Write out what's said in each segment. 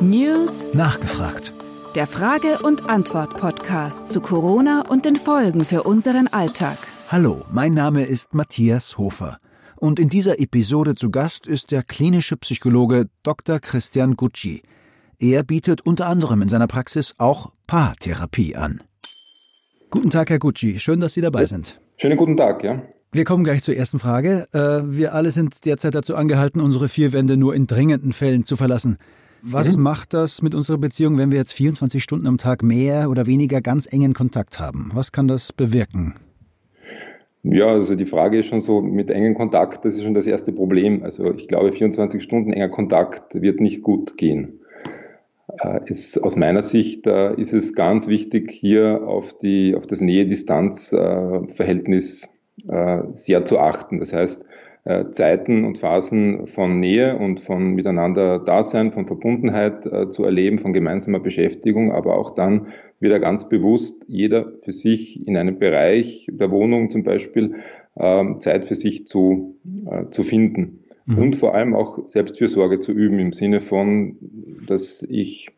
News Nachgefragt. Der Frage- und Antwort-Podcast zu Corona und den Folgen für unseren Alltag. Hallo, mein Name ist Matthias Hofer. Und in dieser Episode zu Gast ist der klinische Psychologe Dr. Christian Gucci. Er bietet unter anderem in seiner Praxis auch Paartherapie an. Guten Tag, Herr Gucci. Schön, dass Sie dabei sind. Schönen guten Tag, ja. Wir kommen gleich zur ersten Frage. Äh, wir alle sind derzeit dazu angehalten, unsere vier Wände nur in dringenden Fällen zu verlassen. Was mhm. macht das mit unserer Beziehung, wenn wir jetzt 24 Stunden am Tag mehr oder weniger ganz engen Kontakt haben? Was kann das bewirken? Ja, also die Frage ist schon so, mit engen Kontakt, das ist schon das erste Problem. Also ich glaube, 24 Stunden enger Kontakt wird nicht gut gehen. Ist, äh, aus meiner Sicht äh, ist es ganz wichtig, hier auf, die, auf das Nähe-Distanz-Verhältnis äh, sehr zu achten. Das heißt, Zeiten und Phasen von Nähe und von miteinander Dasein, von Verbundenheit zu erleben, von gemeinsamer Beschäftigung, aber auch dann wieder ganz bewusst jeder für sich in einem Bereich der Wohnung zum Beispiel ähm, Zeit für sich zu, zu finden mhm. und vor allem auch Selbstfürsorge zu üben im Sinne von, dass ich äh,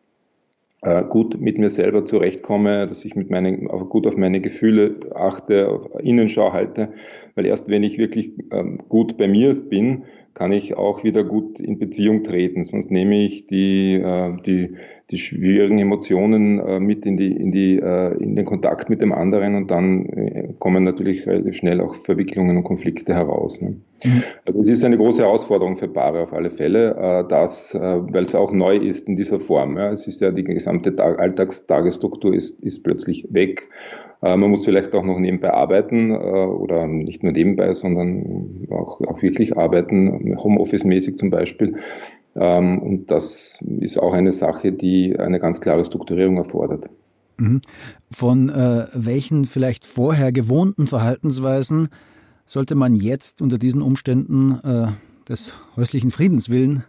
gut mit mir selber zurechtkomme, dass ich mit meinen, gut auf meine Gefühle achte, auf Innenschau halte, weil erst wenn ich wirklich ähm, gut bei mir bin, kann ich auch wieder gut in Beziehung treten. Sonst nehme ich die, äh, die, die schwierigen Emotionen äh, mit in, die, in, die, äh, in den Kontakt mit dem anderen und dann äh, kommen natürlich relativ schnell auch Verwicklungen und Konflikte heraus. Ne? Mhm. Also es ist eine große Herausforderung für Paare auf alle Fälle, äh, das, äh, weil es auch neu ist in dieser Form. Ja? Es ist ja die gesamte Tag Alltagstagesstruktur ist, ist plötzlich weg äh, man muss vielleicht auch noch nebenbei arbeiten oder nicht nur nebenbei, sondern auch, auch wirklich arbeiten, Homeoffice-mäßig zum Beispiel. Ähm, und das ist auch eine Sache, die eine ganz klare Strukturierung erfordert. Mhm. Von äh, welchen vielleicht vorher gewohnten Verhaltensweisen sollte man jetzt unter diesen Umständen äh, des häuslichen Friedens willen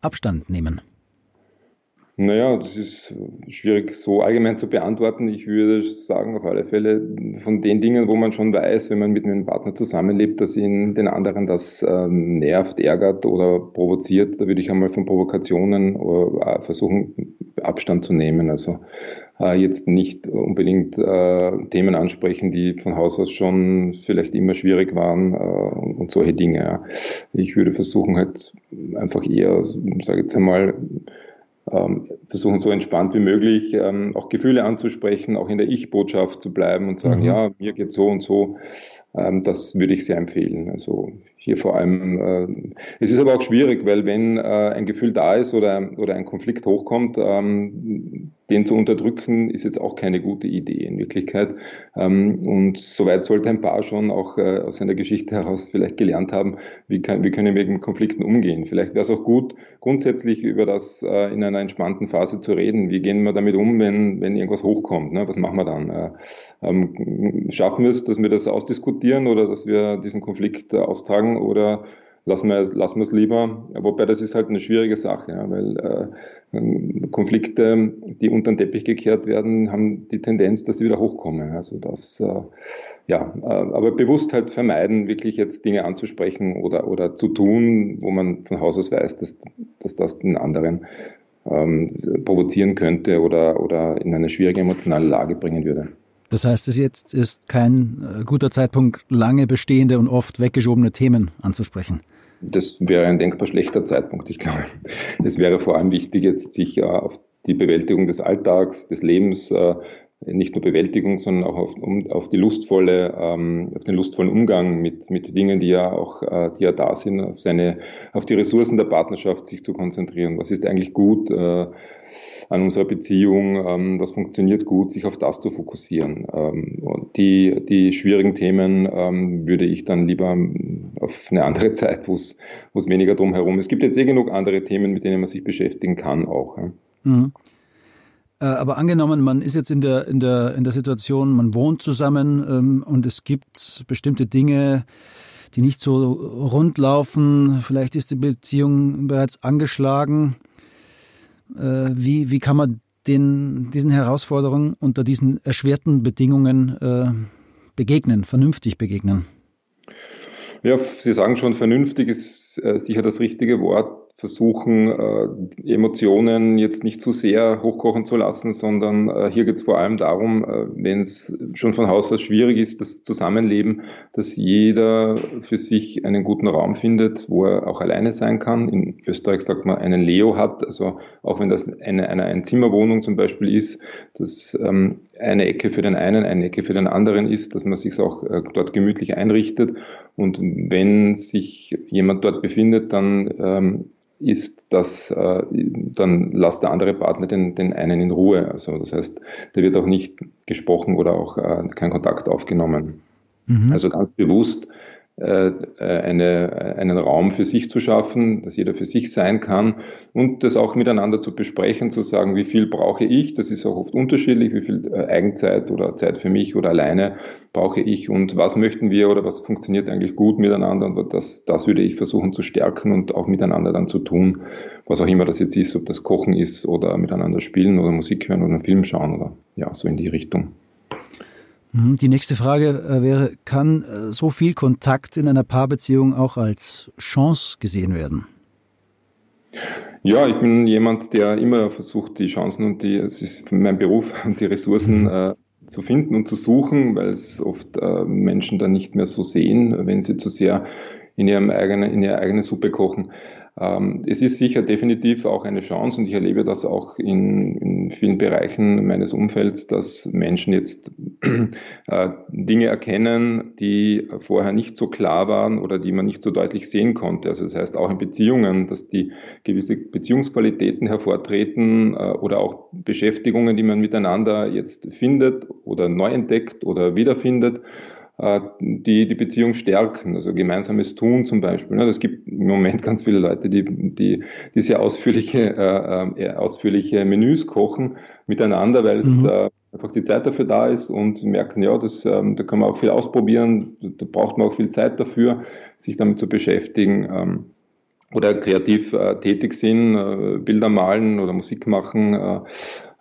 Abstand nehmen? Naja, das ist schwierig so allgemein zu beantworten. Ich würde sagen, auf alle Fälle von den Dingen, wo man schon weiß, wenn man mit einem Partner zusammenlebt, dass ihn den anderen das ähm, nervt, ärgert oder provoziert, da würde ich einmal von Provokationen äh, versuchen, Abstand zu nehmen. Also äh, jetzt nicht unbedingt äh, Themen ansprechen, die von Haus aus schon vielleicht immer schwierig waren äh, und solche Dinge. Ja. Ich würde versuchen, halt einfach eher, sage ich jetzt einmal, versuchen so entspannt wie möglich ähm, auch Gefühle anzusprechen, auch in der Ich-Botschaft zu bleiben und sagen, mhm. ja, mir geht so und so. Ähm, das würde ich sehr empfehlen. Also hier vor allem, äh, es ist aber auch schwierig, weil wenn äh, ein Gefühl da ist oder, oder ein Konflikt hochkommt, ähm, den zu unterdrücken, ist jetzt auch keine gute Idee in Wirklichkeit. Ähm, und soweit sollte ein Paar schon auch äh, aus seiner Geschichte heraus vielleicht gelernt haben, wie, kann, wie können wir mit Konflikten umgehen. Vielleicht wäre es auch gut, grundsätzlich über das äh, in einer entspannten Phase zu reden. Wie gehen wir damit um, wenn, wenn irgendwas hochkommt? Ne? Was machen wir dann? Äh, ähm, schaffen wir es, dass wir das ausdiskutieren oder dass wir diesen Konflikt austragen oder lassen wir, lassen wir es lieber. Wobei das ist halt eine schwierige Sache, ja, weil äh, Konflikte, die unter den Teppich gekehrt werden, haben die Tendenz, dass sie wieder hochkommen. Also das, äh, ja, äh, aber bewusst halt vermeiden, wirklich jetzt Dinge anzusprechen oder, oder zu tun, wo man von Haus aus weiß, dass, dass das den anderen ähm, provozieren könnte oder, oder in eine schwierige emotionale Lage bringen würde. Das heißt, es jetzt ist kein äh, guter Zeitpunkt, lange bestehende und oft weggeschobene Themen anzusprechen. Das wäre ein denkbar schlechter Zeitpunkt, ich glaube. Es wäre vor allem wichtig, jetzt sich äh, auf die Bewältigung des Alltags, des Lebens, äh, nicht nur Bewältigung, sondern auch auf, um, auf die lustvolle, ähm, auf den lustvollen Umgang mit, mit Dingen, die ja auch, äh, die ja da sind, auf seine, auf die Ressourcen der Partnerschaft sich zu konzentrieren. Was ist eigentlich gut? Äh, an unserer Beziehung, ähm, was funktioniert gut, sich auf das zu fokussieren. Ähm, und die, die schwierigen Themen ähm, würde ich dann lieber auf eine andere Zeit, wo es weniger drum herum ist. Es gibt jetzt eh genug andere Themen, mit denen man sich beschäftigen kann auch. Ja. Mhm. Äh, aber angenommen, man ist jetzt in der, in der, in der Situation, man wohnt zusammen ähm, und es gibt bestimmte Dinge, die nicht so rund laufen. Vielleicht ist die Beziehung bereits angeschlagen. Äh, wie, wie kann man den, diesen Herausforderungen unter diesen erschwerten Bedingungen äh, begegnen, vernünftig begegnen? Ja, Sie sagen schon, vernünftig ist äh, sicher das richtige Wort. Versuchen, äh, Emotionen jetzt nicht zu sehr hochkochen zu lassen, sondern äh, hier geht es vor allem darum, äh, wenn es schon von Haus aus schwierig ist, das Zusammenleben, dass jeder für sich einen guten Raum findet, wo er auch alleine sein kann. In Österreich sagt man, einen Leo hat, also auch wenn das eine, eine Einzimmerwohnung zum Beispiel ist, dass ähm, eine Ecke für den einen, eine Ecke für den anderen ist, dass man sich auch äh, dort gemütlich einrichtet. Und wenn sich jemand dort befindet, dann ähm, ist das, äh, dann lasst der andere Partner den, den einen in Ruhe. Also das heißt, da wird auch nicht gesprochen oder auch äh, kein Kontakt aufgenommen. Mhm. Also ganz bewusst eine, einen Raum für sich zu schaffen, dass jeder für sich sein kann und das auch miteinander zu besprechen, zu sagen, wie viel brauche ich, das ist auch oft unterschiedlich, wie viel äh, Eigenzeit oder Zeit für mich oder alleine brauche ich und was möchten wir oder was funktioniert eigentlich gut miteinander und das, das würde ich versuchen zu stärken und auch miteinander dann zu tun, was auch immer das jetzt ist, ob das Kochen ist oder miteinander spielen oder Musik hören oder einen Film schauen oder ja, so in die Richtung. Mhm, die nächste Frage äh, wäre, kann äh, so viel Kontakt in einer Paarbeziehung auch als Chance gesehen werden? Ja, ich bin jemand, der immer versucht, die Chancen und die, es ist mein Beruf, die Ressourcen mhm. äh, zu finden und zu suchen, weil es oft äh, Menschen dann nicht mehr so sehen, wenn sie zu sehr in, ihrem eigenen, in ihrer eigenen Suppe kochen. Ähm, es ist sicher definitiv auch eine Chance und ich erlebe das auch in, in vielen Bereichen meines Umfelds, dass Menschen jetzt äh, Dinge erkennen, die vorher nicht so klar waren oder die man nicht so deutlich sehen konnte. Also das heißt auch in Beziehungen, dass die gewisse Beziehungsqualitäten hervortreten äh, oder auch Beschäftigungen, die man miteinander jetzt findet oder neu entdeckt oder wiederfindet die die Beziehung stärken, also gemeinsames Tun zum Beispiel. Es ne? gibt im Moment ganz viele Leute, die, die, die sehr ausführliche, äh, äh ausführliche Menüs kochen miteinander, weil es mhm. äh, einfach die Zeit dafür da ist und merken, ja, das, ähm, da kann man auch viel ausprobieren, da braucht man auch viel Zeit dafür, sich damit zu beschäftigen. Ähm, oder kreativ äh, tätig sind, äh, Bilder malen oder Musik machen äh,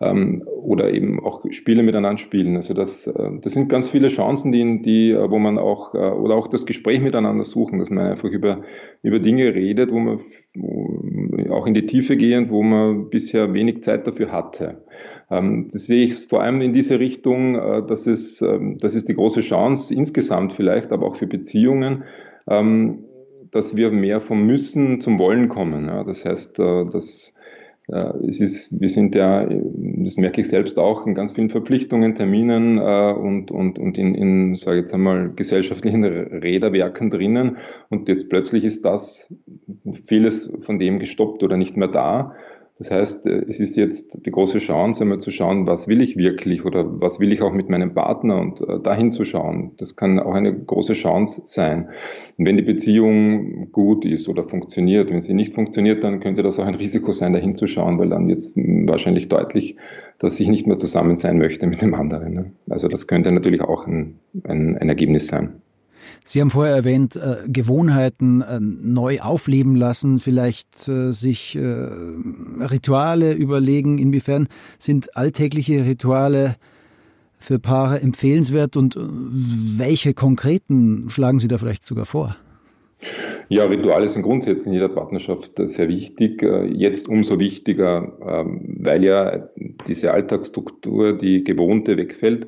ähm, oder eben auch Spiele miteinander spielen. Also das, äh, das sind ganz viele Chancen, die, die, äh, wo man auch, äh, oder auch das Gespräch miteinander suchen, dass man einfach über, über Dinge redet, wo man wo, auch in die Tiefe gehend, wo man bisher wenig Zeit dafür hatte. Ähm, das sehe ich vor allem in diese Richtung, äh, dass es, ähm, das ist die große Chance insgesamt vielleicht, aber auch für Beziehungen, ähm, dass wir mehr vom Müssen zum Wollen kommen. Ja, das heißt, äh, dass äh, es ist, wir sind ja, das merke ich selbst auch, in ganz vielen Verpflichtungen, Terminen äh, und, und, und in, in sage ich jetzt einmal, gesellschaftlichen Räderwerken drinnen. Und jetzt plötzlich ist das vieles von dem gestoppt oder nicht mehr da. Das heißt, äh, es ist jetzt die große Chance, einmal zu schauen, was will ich wirklich oder was will ich auch mit meinem Partner und äh, dahin zu schauen. Das kann auch eine große Chance sein. Und wenn die Beziehung gut ist oder funktioniert, wenn sie nicht funktioniert, dann könnte das auch ein Risiko sein, dahin zu schauen, weil dann jetzt wahrscheinlich deutlich, dass ich nicht mehr zusammen sein möchte mit dem anderen. Ne? Also das könnte natürlich auch ein, ein, ein Ergebnis sein. Sie haben vorher erwähnt, äh, Gewohnheiten äh, neu aufleben lassen, vielleicht äh, sich äh, Rituale überlegen. Inwiefern sind alltägliche Rituale für Paare empfehlenswert und äh, welche konkreten schlagen Sie da vielleicht sogar vor? Ja, Rituale sind grundsätzlich in jeder Partnerschaft sehr wichtig. Äh, jetzt umso wichtiger, ähm, weil ja diese Alltagsstruktur, die gewohnte, wegfällt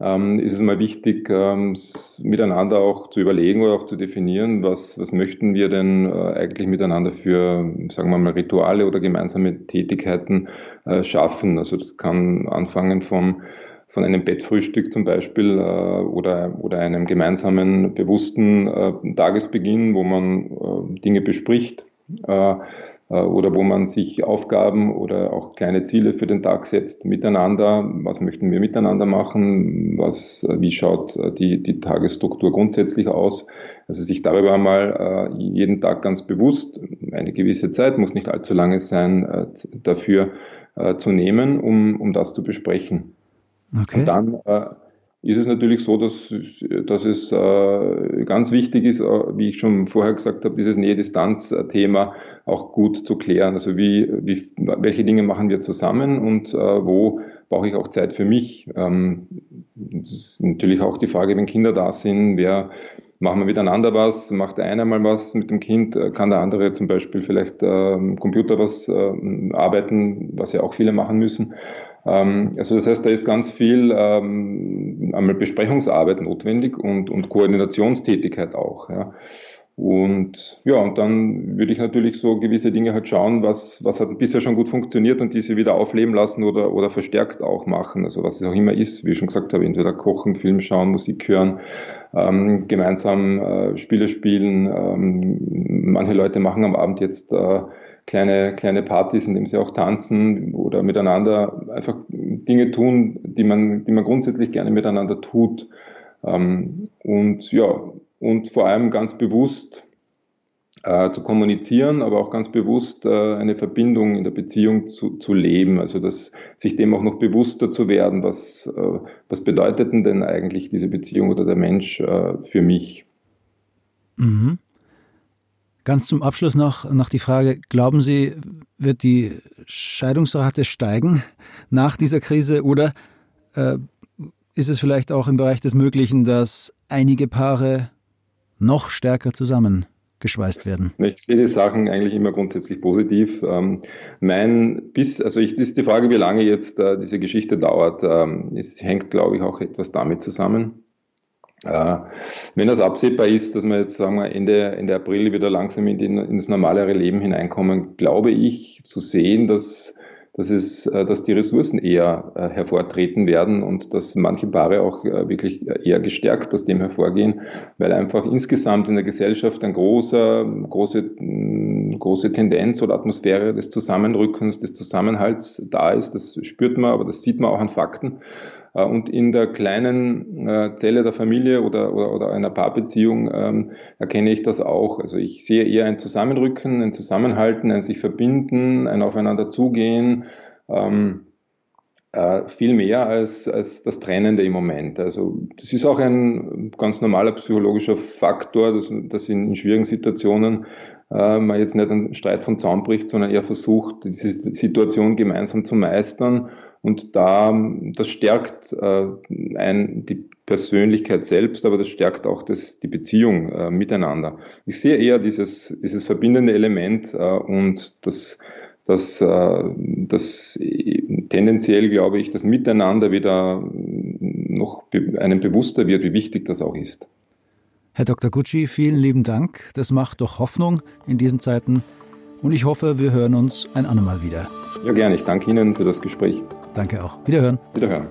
ähm, ist es mal wichtig, ähm, miteinander auch zu überlegen oder auch zu definieren, was, was möchten wir denn äh, eigentlich miteinander für, sagen wir mal, Rituale oder gemeinsame Tätigkeiten äh, schaffen. Also das kann anfangen vom von einem Bettfrühstück zum Beispiel äh, oder, oder einem gemeinsamen bewussten äh, Tagesbeginn, wo man äh, Dinge bespricht. Äh, oder wo man sich Aufgaben oder auch kleine Ziele für den Tag setzt miteinander. Was möchten wir miteinander machen? Was, äh, wie schaut äh, die, die Tagesstruktur grundsätzlich aus? Also sich darüber einmal jeden Tag ganz bewusst, eine gewisse Zeit, muss nicht allzu lange sein, dafür zu nehmen, um, um das zu besprechen. Okay. Und dann ist es natürlich so, dass, dass es äh, ganz wichtig ist, äh, wie ich schon vorher gesagt habe, dieses Nähe-Distanz-Thema auch gut zu klären. Also wie, wie, welche Dinge machen wir zusammen und äh, wo brauche ich auch Zeit für mich. Ähm, das ist natürlich auch die Frage, wenn Kinder da sind, wer machen wir miteinander was, macht der eine mal was mit dem Kind, äh, kann der andere zum Beispiel vielleicht äh, Computer was äh, arbeiten, was ja auch viele machen müssen. Ähm, also das heißt, da ist ganz viel ähm, einmal Besprechungsarbeit notwendig und, und Koordinationstätigkeit auch. Ja. Und ja, und dann würde ich natürlich so gewisse Dinge halt schauen, was, was hat bisher schon gut funktioniert und diese wieder aufleben lassen oder, oder verstärkt auch machen. Also was es auch immer ist, wie ich schon gesagt habe, entweder kochen, Film schauen, Musik hören, ähm, gemeinsam äh, Spiele spielen. Ähm, manche Leute machen am Abend jetzt äh, kleine, kleine Partys, in denen sie auch tanzen oder miteinander einfach Dinge tun, die man, die man grundsätzlich gerne miteinander tut. Ähm, und ja, und vor allem ganz bewusst äh, zu kommunizieren, aber auch ganz bewusst äh, eine Verbindung in der Beziehung zu, zu leben. Also dass sich dem auch noch bewusster zu werden, was, äh, was bedeutet denn eigentlich diese Beziehung oder der Mensch äh, für mich. Mhm. Ganz zum Abschluss noch, noch die Frage, glauben Sie, wird die Scheidungsrate steigen nach dieser Krise oder äh, ist es vielleicht auch im Bereich des Möglichen, dass einige Paare noch stärker zusammengeschweißt werden? Ich sehe die Sachen eigentlich immer grundsätzlich positiv. Ähm, mein bis, also ich, das ist die Frage, wie lange jetzt äh, diese Geschichte dauert. Ähm, es hängt, glaube ich, auch etwas damit zusammen. Äh, wenn das absehbar ist, dass wir jetzt sagen wir Ende, Ende April wieder langsam in, den, in das normalere Leben hineinkommen, glaube ich zu sehen, dass dass, es, äh, dass die Ressourcen eher äh, hervortreten werden und dass manche Paare auch wirklich eher gestärkt aus dem hervorgehen, weil einfach insgesamt in der Gesellschaft eine große, große, mm, große Tendenz oder Atmosphäre des Zusammenrückens, des Zusammenhalts da ist. Das spürt man, aber das sieht man auch an Fakten. Äh, und in der kleinen äh, Zelle der Familie oder, oder, oder einer Paarbeziehung ähm, erkenne ich das auch. Also ich sehe eher ein Zusammenrücken, ein Zusammenhalten, ein sich verbinden, ein Aufeinander zugehen. Ähm, äh, viel mehr als, als das Trennende im Moment. Also das ist auch ein ganz normaler psychologischer Faktor, dass, dass in, in schwierigen Situationen äh, man jetzt nicht einen Streit von Zaun bricht, sondern eher versucht, diese Situation gemeinsam zu meistern und da, das stärkt äh, ein, die Persönlichkeit selbst, aber das stärkt auch das, die Beziehung äh, miteinander. Ich sehe eher dieses, dieses verbindende Element äh, und das, das, äh, das tendenziell, glaube ich, das Miteinander wieder noch einem bewusster wird, wie wichtig das auch ist. Herr Dr. Gucci, vielen lieben Dank. Das macht doch Hoffnung in diesen Zeiten. Und ich hoffe, wir hören uns ein andermal wieder. Ja, gerne. Ich danke Ihnen für das Gespräch. Danke auch. Wiederhören. Wiederhören.